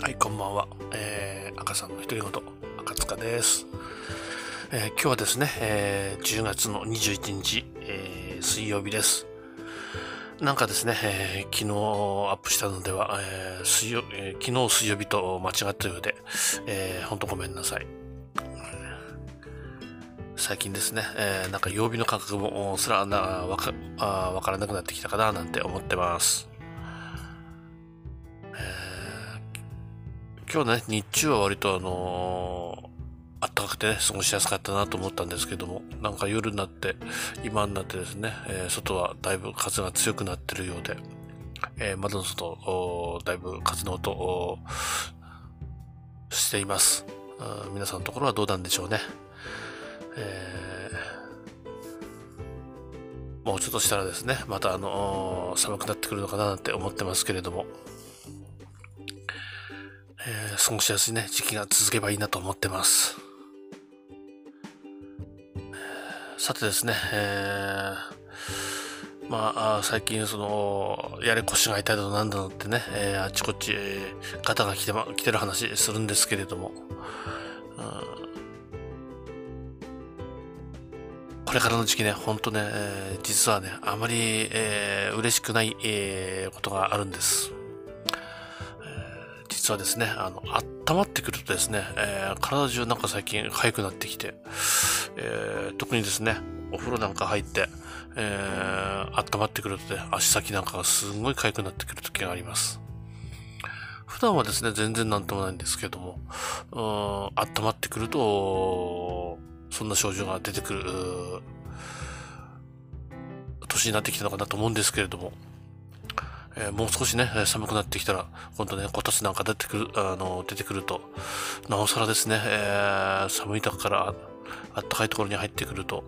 はい、こんばんは、えー、赤さんの独り言赤塚です、えー、今日はですね、えー、10月の21日、えー、水曜日ですなんかですね、えー、昨日アップしたのでは、えー水曜えー、昨日水曜日と間違ったようで、えー、本当ごめんなさい。最近ですね、えー、なんか曜日の感覚もすらなわかあわからなくなってきたかななんて思ってます。今日ね、日中は割とあのー、暖かくてね、過ごしやすかったなと思ったんですけども、なんか夜になって、今になってですね、えー、外はだいぶ風が強くなってるようで、えー、窓の外、だいぶ風の音をしています。皆さんのところはどうなんでしょうね。えー、もうちょっとしたらですね、またあの寒くなってくるのかななんて思ってますけれども、過ごしやすいね、時期が続けばいいなと思ってます。さてですね、えー、まあ、最近その、やれ腰が痛いだとなんだのってね、えー、あちこち、肩が来て,、ま、来てる話するんですけれども、これからの時期ね、ほんとね、えー、実はね、あまり、えー、嬉しくない、えー、ことがあるんです。実はですね、あの、温まってくるとですね、えー、体中なんか最近痒くなってきて、えー、特にですね、お風呂なんか入って、えー、温まってくるとね、足先なんかがすんごい痒くなってくる時があります。普段はですね、全然なんともないんですけども、うん、温まってくると、そんな症状が出てくる、年になってきたのかなと思うんですけれども、えー、もう少しね、寒くなってきたら、今度ね、こたつなんか出てくる、あの、出てくると、なおさらですね、えー、寒い中からあったかいところに入ってくると、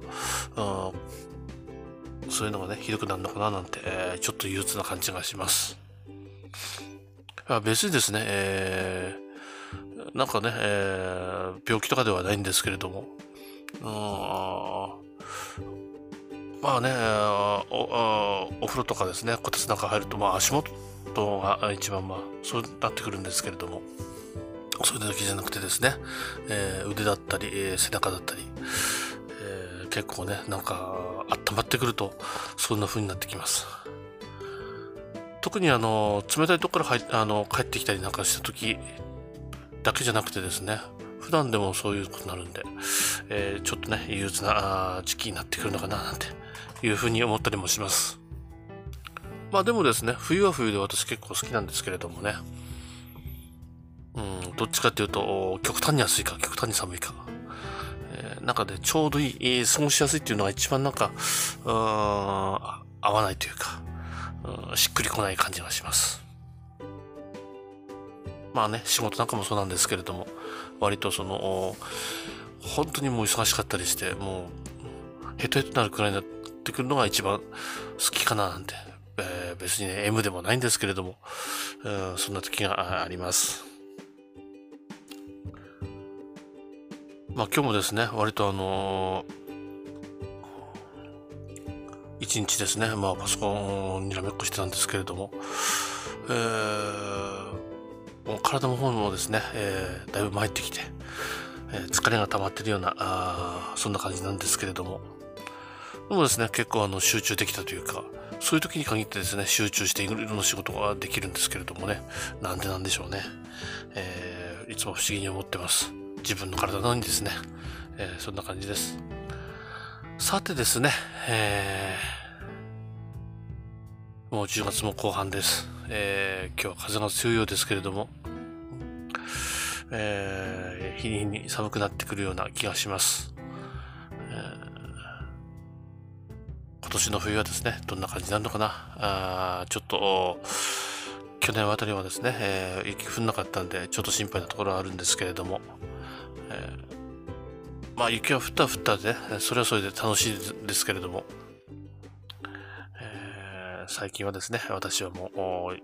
うん、そういうのがね、ひどくなるのかななんて、えー、ちょっと憂鬱な感じがします。あ別にですね、えー、なんかね、えー、病気とかではないんですけれども、うんまあねお、風呂とかですね、こたつなんか入ると、まあ足元が一番まあ、そうなってくるんですけれども、それだけじゃなくてですね、えー、腕だったり、えー、背中だったり、えー、結構ね、なんか温まってくると、そんな風になってきます。特にあの、冷たいところからあの帰ってきたりなんかした時だけじゃなくてですね、普段でもそういうことになるんで、えー、ちょっとね、憂鬱な時期になってくるのかななんていうふうに思ったりもします。まあでもですね、冬は冬で私結構好きなんですけれどもね、うん、どっちかっていうと、極端に暑いか、極端に寒いか。えー、なんかで、ちょうどいい、えー、過ごしやすいっていうのが一番なんか、うん、合わないというか、うん、しっくりこない感じがします。まあね、仕事なんかもそうなんですけれども、割とその、本当にもう忙しかったりして、もう、ヘトヘトになるくらいになってくるのが一番好きかななんて、えー、別にね、M でもないんですけれども、うん、そんな時があります。まあ今日もですね、割とあのー、一日ですね、まあパソコンにらめっこしてたんですけれども、えーもう体の方もですね、えー、だいぶ参ってきて、えー、疲れが溜まってるような、あそんな感じなんですけれども、でもですね、結構あの集中できたというか、そういう時に限ってですね、集中していろいろな仕事ができるんですけれどもね、なんでなんでしょうね。えー、いつも不思議に思ってます。自分の体なのにですね、え、そんな感じです。さてですね、えー、もう10月も後半です。えー、今日は風が強いようですけれども、えー、日に日に寒くなってくるような気がします。えー、今年の冬はですね、どんな感じになるのかな。あちょっと、去年あたりはですね、えー、雪降んなかったんで、ちょっと心配なところはあるんですけれども、えー、まあ雪は降った降ったで、ね、それはそれで楽しいですけれども、最近はですね、私はもう、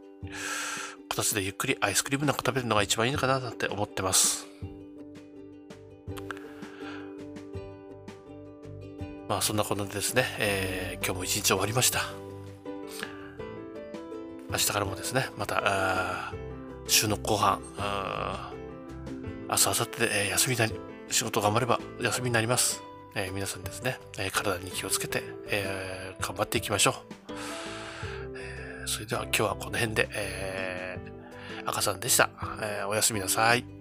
こたつでゆっくりアイスクリームなんか食べるのが一番いいのかななんて思ってます。まあそんなことでですね、えー、今日も一日終わりました。明日からもですね、また、週の後半、明日、明後日で、え、休みなり、仕事頑張れば休みになります。えー、皆さんですね、えー、体に気をつけて、えー、頑張っていきましょう。それでは今日はこの辺で、えー、赤さんでした。えー、おやすみなさい。